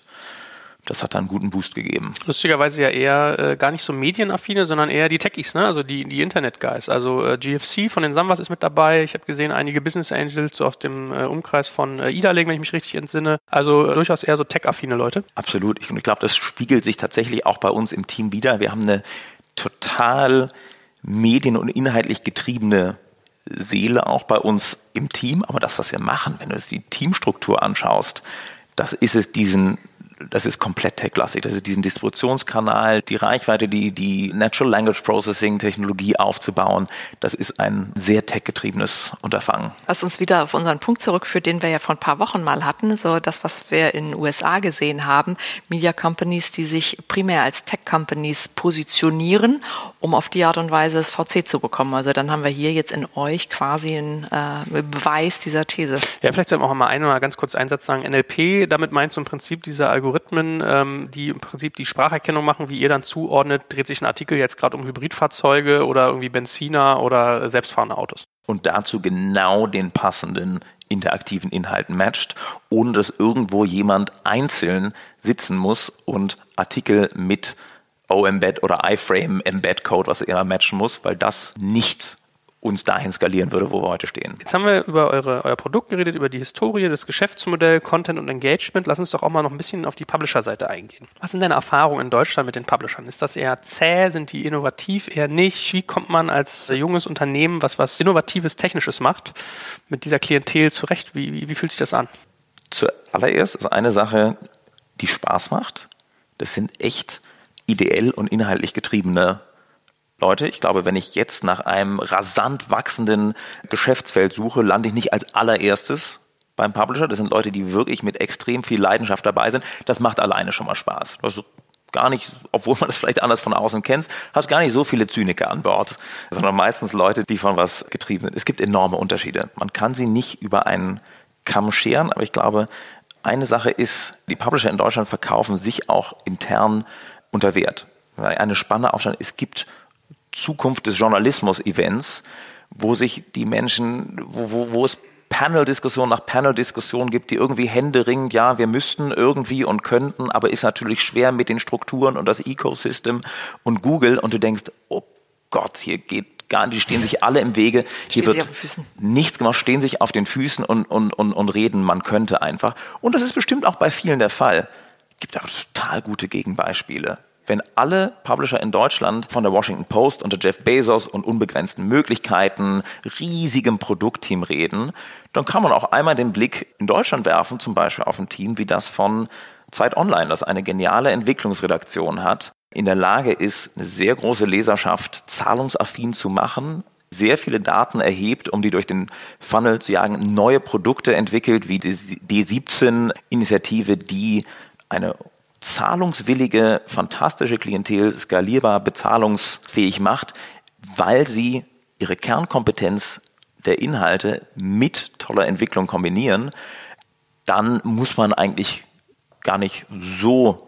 das hat dann einen guten Boost gegeben. Lustigerweise ja eher äh, gar nicht so medienaffine, sondern eher die Techies, ne? also die, die Internet-Guys. Also äh, GFC von den Samwas ist mit dabei. Ich habe gesehen, einige Business Angels so aus dem äh, Umkreis von äh, Idalegen, wenn ich mich richtig entsinne. Also äh, durchaus eher so tech-affine Leute. Absolut. Ich, ich glaube, das spiegelt sich tatsächlich auch bei uns im Team wieder. Wir haben eine total medien- und inhaltlich getriebene Seele auch bei uns im Team. Aber das, was wir machen, wenn du es die Teamstruktur anschaust, das ist es, diesen das ist komplett tech-lastig. Das ist diesen Distributionskanal, die Reichweite, die, die Natural Language Processing Technologie aufzubauen. Das ist ein sehr tech-getriebenes Unterfangen. Was uns wieder auf unseren Punkt zurückführt, den wir ja vor ein paar Wochen mal hatten, so das, was wir in den USA gesehen haben, Media Companies, die sich primär als Tech-Companies positionieren, um auf die Art und Weise das VC zu bekommen. Also dann haben wir hier jetzt in euch quasi einen äh, Beweis dieser These. Ja, vielleicht sollten wir auch mal einmal ganz kurz einen Satz sagen. NLP, damit meinst du im Prinzip dieser Algorithmus, Algorithmen, ähm, die im Prinzip die Spracherkennung machen, wie ihr dann zuordnet, dreht sich ein Artikel jetzt gerade um Hybridfahrzeuge oder irgendwie Benziner oder selbstfahrende Autos. Und dazu genau den passenden interaktiven Inhalten matcht, ohne dass irgendwo jemand einzeln sitzen muss und Artikel mit O-Embed oder iFrame Embed Code, was immer matchen muss, weil das nicht uns dahin skalieren würde, wo wir heute stehen. Jetzt haben wir über eure, euer Produkt geredet, über die Historie, das Geschäftsmodell, Content und Engagement. Lass uns doch auch mal noch ein bisschen auf die Publisher-Seite eingehen. Was sind deine Erfahrungen in Deutschland mit den Publishern? Ist das eher zäh? Sind die innovativ? Eher nicht? Wie kommt man als junges Unternehmen, was was Innovatives, Technisches macht, mit dieser Klientel zurecht? Wie, wie, wie fühlt sich das an? Zuallererst ist eine Sache, die Spaß macht. Das sind echt ideell und inhaltlich getriebene Leute, ich glaube, wenn ich jetzt nach einem rasant wachsenden Geschäftsfeld suche, lande ich nicht als allererstes beim Publisher. Das sind Leute, die wirklich mit extrem viel Leidenschaft dabei sind. Das macht alleine schon mal Spaß. Ist gar nicht, obwohl man das vielleicht anders von außen kennt, hast gar nicht so viele Zyniker an Bord, sondern meistens Leute, die von was getrieben sind. Es gibt enorme Unterschiede. Man kann sie nicht über einen Kamm scheren, aber ich glaube, eine Sache ist, die Publisher in Deutschland verkaufen sich auch intern unter Wert. Eine spannende Aufstand, es gibt Zukunft des Journalismus-Events, wo sich die Menschen, wo, wo, wo es Panel-Diskussion nach Panel-Diskussion gibt, die irgendwie händeringend, ja, wir müssten irgendwie und könnten, aber ist natürlich schwer mit den Strukturen und das Ecosystem und Google und du denkst, oh Gott, hier geht gar nicht, die stehen sich alle im Wege, hier stehen wird nichts gemacht, stehen sich auf den Füßen und, und, und, und reden, man könnte einfach. Und das ist bestimmt auch bei vielen der Fall. Gibt aber total gute Gegenbeispiele wenn alle Publisher in Deutschland von der Washington Post unter Jeff Bezos und unbegrenzten Möglichkeiten, riesigem Produktteam reden, dann kann man auch einmal den Blick in Deutschland werfen, zum Beispiel auf ein Team wie das von Zeit Online, das eine geniale Entwicklungsredaktion hat, in der Lage ist, eine sehr große Leserschaft zahlungsaffin zu machen, sehr viele Daten erhebt, um die durch den Funnel zu jagen, neue Produkte entwickelt, wie die D17-Initiative, die eine zahlungswillige, fantastische Klientel skalierbar, bezahlungsfähig macht, weil sie ihre Kernkompetenz der Inhalte mit toller Entwicklung kombinieren, dann muss man eigentlich gar nicht so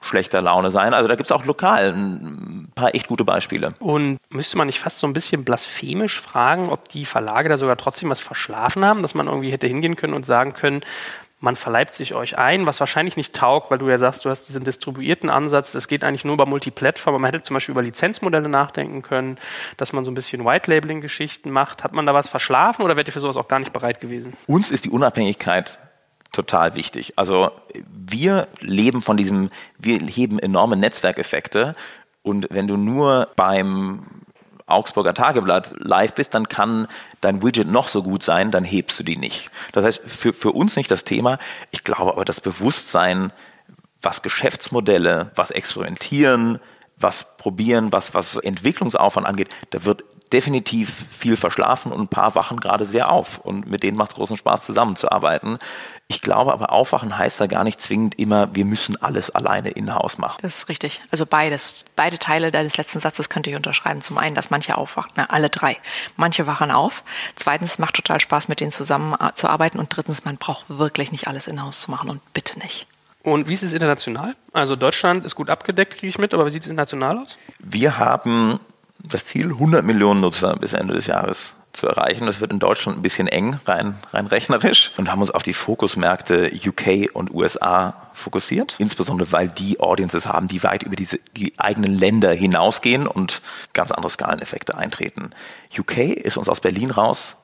schlechter Laune sein. Also da gibt es auch lokal ein paar echt gute Beispiele. Und müsste man nicht fast so ein bisschen blasphemisch fragen, ob die Verlage da sogar trotzdem was verschlafen haben, dass man irgendwie hätte hingehen können und sagen können, man verleibt sich euch ein, was wahrscheinlich nicht taugt, weil du ja sagst, du hast diesen distribuierten Ansatz, es geht eigentlich nur über Multiplattform, man hätte zum Beispiel über Lizenzmodelle nachdenken können, dass man so ein bisschen White-Labeling-Geschichten macht. Hat man da was verschlafen oder wärt ihr für sowas auch gar nicht bereit gewesen? Uns ist die Unabhängigkeit total wichtig. Also wir leben von diesem, wir heben enorme Netzwerkeffekte und wenn du nur beim Augsburger Tageblatt live bist, dann kann dein Widget noch so gut sein, dann hebst du die nicht. Das heißt, für, für uns nicht das Thema. Ich glaube aber, das Bewusstsein, was Geschäftsmodelle, was Experimentieren, was Probieren, was, was Entwicklungsaufwand angeht, da wird definitiv viel verschlafen und ein paar wachen gerade sehr auf. Und mit denen macht es großen Spaß, zusammenzuarbeiten. Ich glaube aber, aufwachen heißt da gar nicht zwingend immer, wir müssen alles alleine in-house machen. Das ist richtig. Also beides. Beide Teile deines letzten Satzes könnte ich unterschreiben. Zum einen, dass manche aufwachen, na, alle drei. Manche wachen auf. Zweitens, macht total Spaß, mit denen zusammenzuarbeiten. Und drittens, man braucht wirklich nicht alles in-house zu machen und bitte nicht. Und wie ist es international? Also Deutschland ist gut abgedeckt, kriege ich mit, aber wie sieht es international aus? Wir haben das Ziel, 100 Millionen Nutzer bis Ende des Jahres zu erreichen. Das wird in Deutschland ein bisschen eng, rein, rein rechnerisch. Und haben uns auf die Fokusmärkte UK und USA fokussiert. Insbesondere, weil die Audiences haben, die weit über diese, die eigenen Länder hinausgehen und ganz andere Skaleneffekte eintreten. UK ist uns aus Berlin raus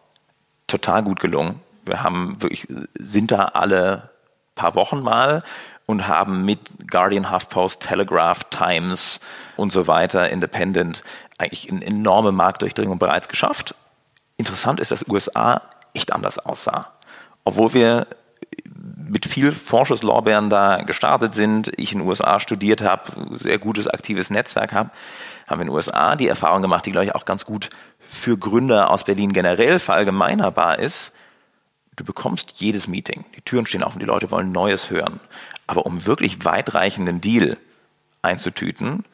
total gut gelungen. Wir haben wirklich, sind da alle paar Wochen mal und haben mit Guardian, HuffPost, Telegraph, Times und so weiter, Independent, eigentlich eine enorme Marktdurchdringung bereits geschafft. Interessant ist, dass USA echt anders aussah. Obwohl wir mit viel Vorschusslorbeeren da gestartet sind, ich in den USA studiert habe, sehr gutes aktives Netzwerk habe, haben wir in den USA die Erfahrung gemacht, die glaube ich auch ganz gut für Gründer aus Berlin generell verallgemeinerbar ist. Du bekommst jedes Meeting, die Türen stehen offen, die Leute wollen Neues hören. Aber um wirklich weitreichenden Deal einzutüten,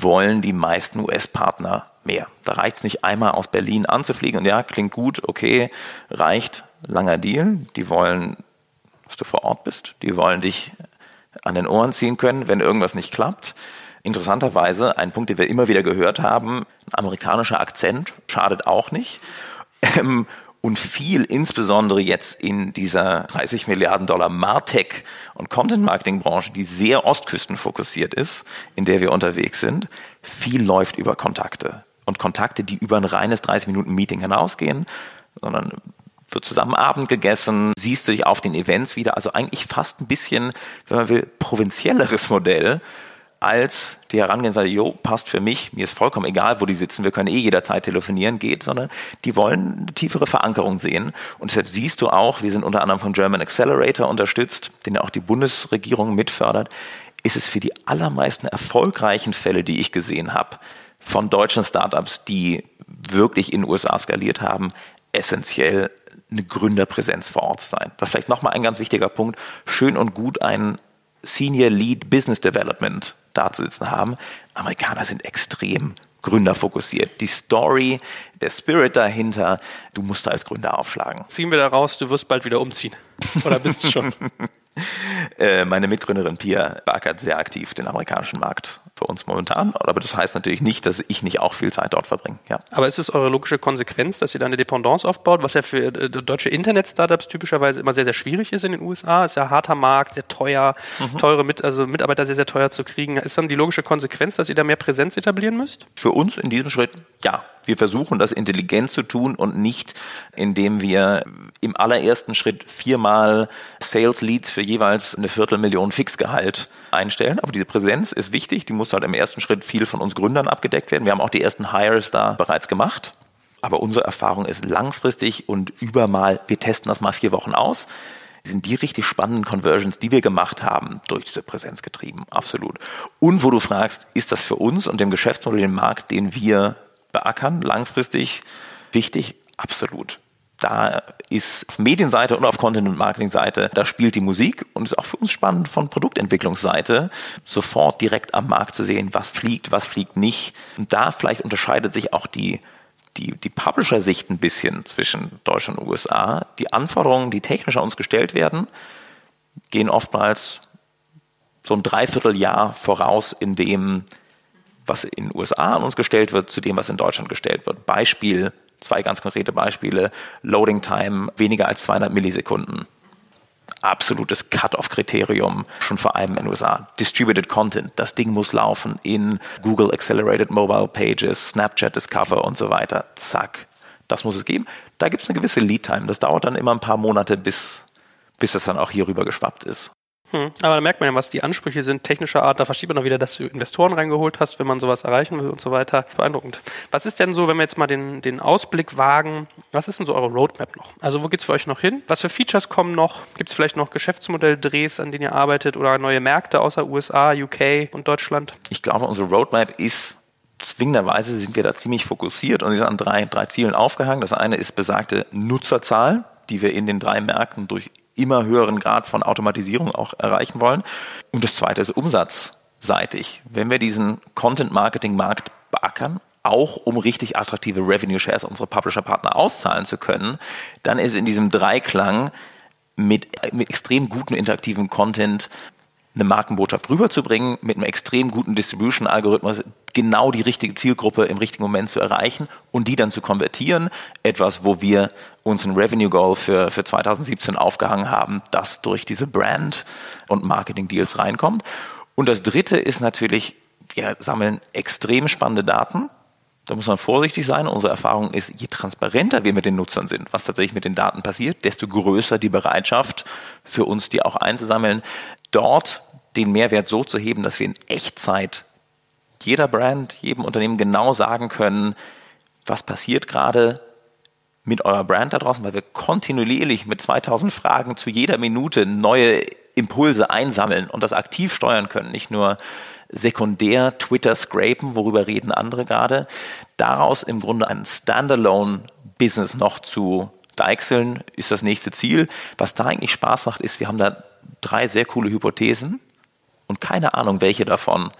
wollen die meisten US-Partner mehr. Da reicht es nicht einmal aus Berlin anzufliegen und ja, klingt gut, okay, reicht, langer Deal. Die wollen, dass du vor Ort bist. Die wollen dich an den Ohren ziehen können, wenn irgendwas nicht klappt. Interessanterweise, ein Punkt, den wir immer wieder gehört haben, ein amerikanischer Akzent schadet auch nicht. Und viel, insbesondere jetzt in dieser 30 Milliarden Dollar Martech und Content Marketing Branche, die sehr ostküstenfokussiert ist, in der wir unterwegs sind, viel läuft über Kontakte. Und Kontakte, die über ein reines 30 Minuten Meeting hinausgehen, sondern wird zusammen Abend gegessen, siehst du dich auf den Events wieder. Also eigentlich fast ein bisschen, wenn man will, provinzielleres Modell als die Herangehensweise, jo, passt für mich, mir ist vollkommen egal, wo die sitzen, wir können eh jederzeit telefonieren, geht, sondern die wollen eine tiefere Verankerung sehen. Und deshalb siehst du auch, wir sind unter anderem von German Accelerator unterstützt, den auch die Bundesregierung mitfördert, ist es für die allermeisten erfolgreichen Fälle, die ich gesehen habe, von deutschen Startups, die wirklich in den USA skaliert haben, essentiell eine Gründerpräsenz vor Ort sein. Das ist vielleicht nochmal ein ganz wichtiger Punkt. Schön und gut ein Senior Lead Business Development da zu sitzen haben. Amerikaner sind extrem gründerfokussiert. Die Story, der Spirit dahinter, du musst da als Gründer aufschlagen. Ziehen wir da raus, du wirst bald wieder umziehen. Oder bist du schon? Äh, meine Mitgründerin Pia beackert sehr aktiv den amerikanischen Markt für uns momentan. Aber das heißt natürlich nicht, dass ich nicht auch viel Zeit dort verbringe. Ja. Aber ist es eure logische Konsequenz, dass ihr da eine Dependance aufbaut, was ja für äh, deutsche Internet-Startups typischerweise immer sehr, sehr schwierig ist in den USA? Ist ja harter Markt, sehr teuer, mhm. teure Mit also Mitarbeiter sehr, sehr teuer zu kriegen. Ist dann die logische Konsequenz, dass ihr da mehr Präsenz etablieren müsst? Für uns in diesem Schritt ja. Wir versuchen das intelligent zu tun und nicht, indem wir im allerersten Schritt viermal Sales Leads für jeweils eine Viertelmillion Fixgehalt einstellen. Aber diese Präsenz ist wichtig. Die muss halt im ersten Schritt viel von uns Gründern abgedeckt werden. Wir haben auch die ersten Hires da bereits gemacht. Aber unsere Erfahrung ist langfristig und übermal, wir testen das mal vier Wochen aus sind die richtig spannenden Conversions, die wir gemacht haben, durch diese Präsenz getrieben. Absolut. Und wo du fragst, ist das für uns und dem Geschäftsmodell, den Markt, den wir beackern, langfristig wichtig? Absolut. Da ist auf Medienseite und auf Content- und Marketing-Seite, da spielt die Musik und ist auch für uns spannend von Produktentwicklungsseite, sofort direkt am Markt zu sehen, was fliegt, was fliegt nicht. Und da vielleicht unterscheidet sich auch die, die, die Publisher-Sicht ein bisschen zwischen Deutschland und USA. Die Anforderungen, die technisch an uns gestellt werden, gehen oftmals so ein Dreivierteljahr voraus, in dem was in den USA an uns gestellt wird, zu dem, was in Deutschland gestellt wird. Beispiel, zwei ganz konkrete Beispiele. Loading Time weniger als 200 Millisekunden. Absolutes Cut-off-Kriterium, schon vor allem in den USA. Distributed Content, das Ding muss laufen in Google Accelerated Mobile Pages, Snapchat Discover und so weiter. Zack, das muss es geben. Da gibt es eine gewisse Lead-Time. Das dauert dann immer ein paar Monate, bis, bis das dann auch hier rüber geschwappt ist. Hm. Aber da merkt man ja, was die Ansprüche sind, technischer Art. Da versteht man auch wieder, dass du Investoren reingeholt hast, wenn man sowas erreichen will und so weiter. Beeindruckend. Was ist denn so, wenn wir jetzt mal den, den Ausblick wagen, was ist denn so eure Roadmap noch? Also wo geht's für euch noch hin? Was für Features kommen noch? Gibt es vielleicht noch Geschäftsmodelldrehs, an denen ihr arbeitet oder neue Märkte außer USA, UK und Deutschland? Ich glaube, unsere Roadmap ist zwingenderweise sind wir da ziemlich fokussiert und sie sind an drei, drei Zielen aufgehangen. Das eine ist besagte Nutzerzahl, die wir in den drei Märkten durch immer höheren Grad von Automatisierung auch erreichen wollen. Und das zweite ist umsatzseitig. Wenn wir diesen Content-Marketing-Markt beackern, auch um richtig attraktive Revenue Shares unsere Publisher-Partner auszahlen zu können, dann ist in diesem Dreiklang mit, mit extrem guten interaktiven Content eine Markenbotschaft rüberzubringen, mit einem extrem guten Distribution-Algorithmus genau die richtige Zielgruppe im richtigen Moment zu erreichen und die dann zu konvertieren. Etwas, wo wir uns ein Revenue Goal für, für 2017 aufgehangen haben, das durch diese Brand- und Marketing-Deals reinkommt. Und das dritte ist natürlich, wir sammeln extrem spannende Daten. Da muss man vorsichtig sein. Unsere Erfahrung ist, je transparenter wir mit den Nutzern sind, was tatsächlich mit den Daten passiert, desto größer die Bereitschaft für uns, die auch einzusammeln dort den Mehrwert so zu heben, dass wir in Echtzeit jeder Brand, jedem Unternehmen genau sagen können, was passiert gerade, mit eurer Brand da draußen, weil wir kontinuierlich mit 2000 Fragen zu jeder Minute neue Impulse einsammeln und das aktiv steuern können, nicht nur sekundär Twitter scrapen, worüber reden andere gerade, daraus im Grunde ein Standalone-Business noch zu deichseln, ist das nächste Ziel. Was da eigentlich Spaß macht, ist, wir haben da drei sehr coole Hypothesen und keine Ahnung, welche davon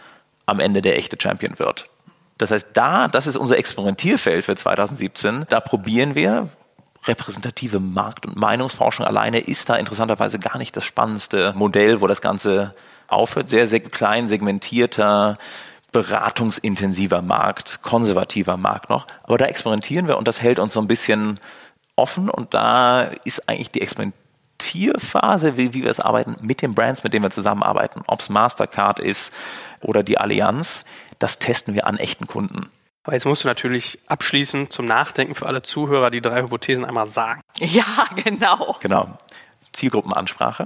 am Ende der echte Champion wird. Das heißt, da, das ist unser Experimentierfeld für 2017. Da probieren wir, repräsentative Markt- und Meinungsforschung alleine ist da interessanterweise gar nicht das spannendste Modell, wo das Ganze aufhört. Sehr, sehr klein segmentierter, beratungsintensiver Markt, konservativer Markt noch. Aber da experimentieren wir und das hält uns so ein bisschen offen und da ist eigentlich die Experimentierphase, wie, wie wir es arbeiten, mit den Brands, mit denen wir zusammenarbeiten. Ob es Mastercard ist oder die Allianz, das testen wir an echten Kunden. Aber jetzt musst du natürlich abschließend zum Nachdenken für alle Zuhörer die drei Hypothesen einmal sagen. Ja, genau. Genau. Zielgruppenansprache.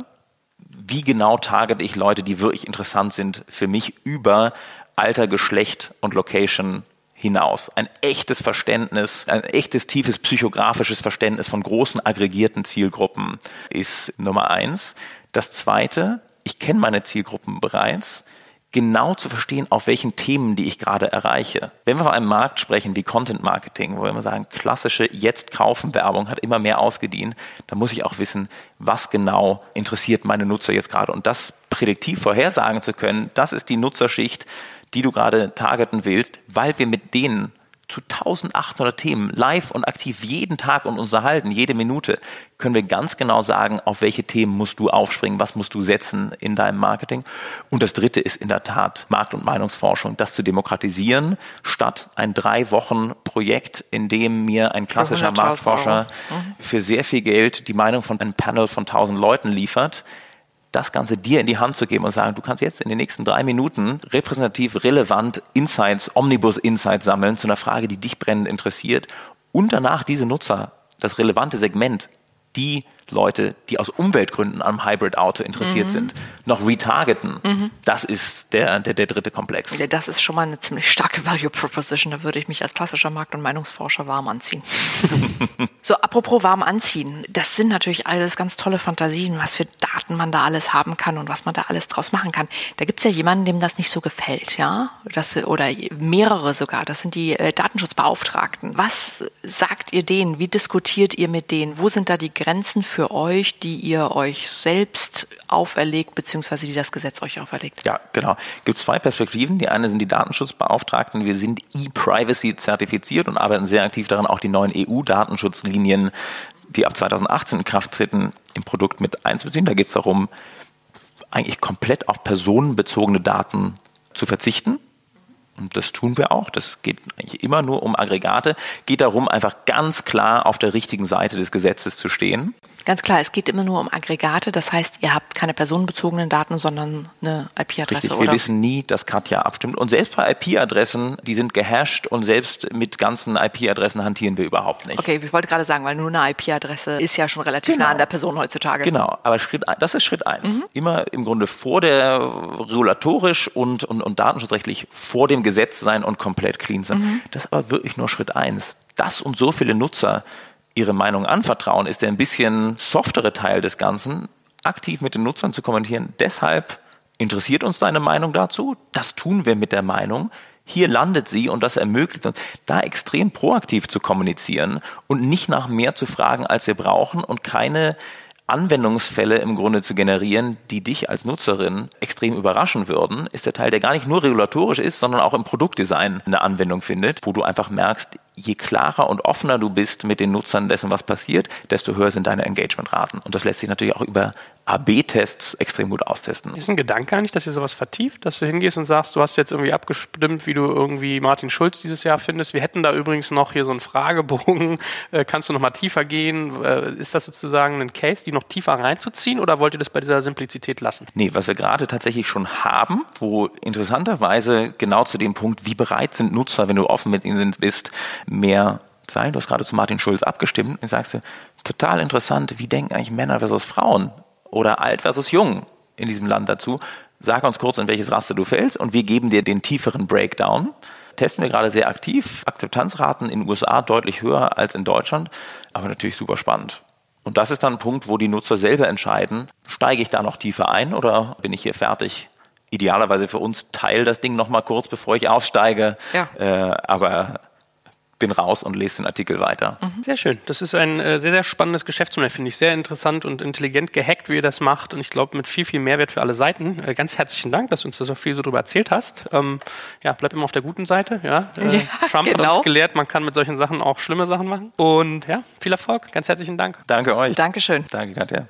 Wie genau target ich Leute, die wirklich interessant sind für mich über Alter, Geschlecht und Location hinaus. Ein echtes Verständnis, ein echtes tiefes psychografisches Verständnis von großen aggregierten Zielgruppen ist Nummer eins. Das zweite, ich kenne meine Zielgruppen bereits genau zu verstehen, auf welchen Themen, die ich gerade erreiche. Wenn wir von einem Markt sprechen wie Content Marketing, wo wir immer sagen, klassische Jetzt kaufen Werbung hat immer mehr ausgedient, dann muss ich auch wissen, was genau interessiert meine Nutzer jetzt gerade. Und das prädiktiv vorhersagen zu können, das ist die Nutzerschicht, die du gerade targeten willst, weil wir mit denen zu 1800 Themen live und aktiv jeden Tag und uns erhalten, jede Minute, können wir ganz genau sagen, auf welche Themen musst du aufspringen, was musst du setzen in deinem Marketing. Und das dritte ist in der Tat Markt- und Meinungsforschung, das zu demokratisieren, statt ein drei Wochen Projekt, in dem mir ein klassischer Marktforscher mhm. für sehr viel Geld die Meinung von einem Panel von 1000 Leuten liefert das Ganze dir in die Hand zu geben und sagen, du kannst jetzt in den nächsten drei Minuten repräsentativ relevant Insights, Omnibus-Insights sammeln zu einer Frage, die dich brennend interessiert und danach diese Nutzer, das relevante Segment, die Leute, die aus Umweltgründen am Hybrid-Auto interessiert mhm. sind, noch retargeten. Mhm. Das ist der, der, der dritte Komplex. Das ist schon mal eine ziemlich starke Value Proposition. Da würde ich mich als klassischer Markt- und Meinungsforscher warm anziehen. so, apropos warm anziehen. Das sind natürlich alles ganz tolle Fantasien, was für Daten man da alles haben kann und was man da alles draus machen kann. Da gibt es ja jemanden, dem das nicht so gefällt, ja? Das, oder mehrere sogar. Das sind die äh, Datenschutzbeauftragten. Was sagt ihr denen? Wie diskutiert ihr mit denen? Wo sind da die Grenzen für für euch, die ihr euch selbst auferlegt, beziehungsweise die das Gesetz euch auferlegt? Ja, genau. Es gibt zwei Perspektiven. Die eine sind die Datenschutzbeauftragten. Wir sind E-Privacy zertifiziert und arbeiten sehr aktiv daran, auch die neuen EU-Datenschutzlinien, die ab 2018 in Kraft treten, im Produkt mit einzubeziehen. Da geht es darum, eigentlich komplett auf personenbezogene Daten zu verzichten. Und das tun wir auch. Das geht eigentlich immer nur um Aggregate. Geht darum, einfach ganz klar auf der richtigen Seite des Gesetzes zu stehen. Ganz klar, es geht immer nur um Aggregate. Das heißt, ihr habt keine personenbezogenen Daten, sondern eine IP-Adresse. Richtig, wir wissen nie, dass Katja abstimmt. Und selbst bei IP-Adressen, die sind gehasht und selbst mit ganzen IP-Adressen hantieren wir überhaupt nicht. Okay, ich wollte gerade sagen, weil nur eine IP-Adresse ist ja schon relativ genau. nah an der Person heutzutage. Genau, aber Schritt, das ist Schritt eins. Mhm. Immer im Grunde vor der regulatorisch und, und, und datenschutzrechtlich vor dem Gesetz sein und komplett clean sein. Mhm. Das ist aber wirklich nur Schritt eins. Das und so viele Nutzer ihre Meinung anvertrauen, ist der ein bisschen softere Teil des Ganzen, aktiv mit den Nutzern zu kommentieren. Deshalb interessiert uns deine Meinung dazu. Das tun wir mit der Meinung. Hier landet sie und das ermöglicht uns, da extrem proaktiv zu kommunizieren und nicht nach mehr zu fragen, als wir brauchen und keine Anwendungsfälle im Grunde zu generieren, die dich als Nutzerin extrem überraschen würden, ist der Teil, der gar nicht nur regulatorisch ist, sondern auch im Produktdesign eine Anwendung findet, wo du einfach merkst, je klarer und offener du bist mit den Nutzern dessen, was passiert, desto höher sind deine Engagementraten. Und das lässt sich natürlich auch über AB-Tests extrem gut austesten. Ist ein Gedanke eigentlich, dass ihr sowas vertieft, dass du hingehst und sagst, du hast jetzt irgendwie abgestimmt, wie du irgendwie Martin Schulz dieses Jahr findest. Wir hätten da übrigens noch hier so einen Fragebogen. Äh, kannst du noch mal tiefer gehen? Äh, ist das sozusagen ein Case, die noch tiefer reinzuziehen oder wollt ihr das bei dieser Simplizität lassen? Nee, was wir gerade tatsächlich schon haben, wo interessanterweise genau zu dem Punkt, wie bereit sind Nutzer, wenn du offen mit ihnen bist, mehr sein. Du hast gerade zu Martin Schulz abgestimmt und sagst du, total interessant, wie denken eigentlich Männer versus Frauen oder alt versus jung in diesem Land dazu? Sag uns kurz, in welches Raster du fällst und wir geben dir den tieferen Breakdown. testen wir gerade sehr aktiv. Akzeptanzraten in den USA deutlich höher als in Deutschland, aber natürlich super spannend. Und das ist dann ein Punkt, wo die Nutzer selber entscheiden, steige ich da noch tiefer ein oder bin ich hier fertig? Idealerweise für uns teil das Ding noch mal kurz, bevor ich aussteige. Ja. Äh, aber bin raus und lese den Artikel weiter. Mhm. Sehr schön. Das ist ein äh, sehr, sehr spannendes Geschäftsmodell, finde ich. Sehr interessant und intelligent gehackt, wie ihr das macht. Und ich glaube, mit viel, viel Mehrwert für alle Seiten. Äh, ganz herzlichen Dank, dass du uns da so viel so drüber erzählt hast. Ähm, ja, bleib immer auf der guten Seite. Ja, äh, ja Trump genau. hat uns gelehrt, man kann mit solchen Sachen auch schlimme Sachen machen. Und ja, viel Erfolg. Ganz herzlichen Dank. Danke euch. Dankeschön. Danke, Katja.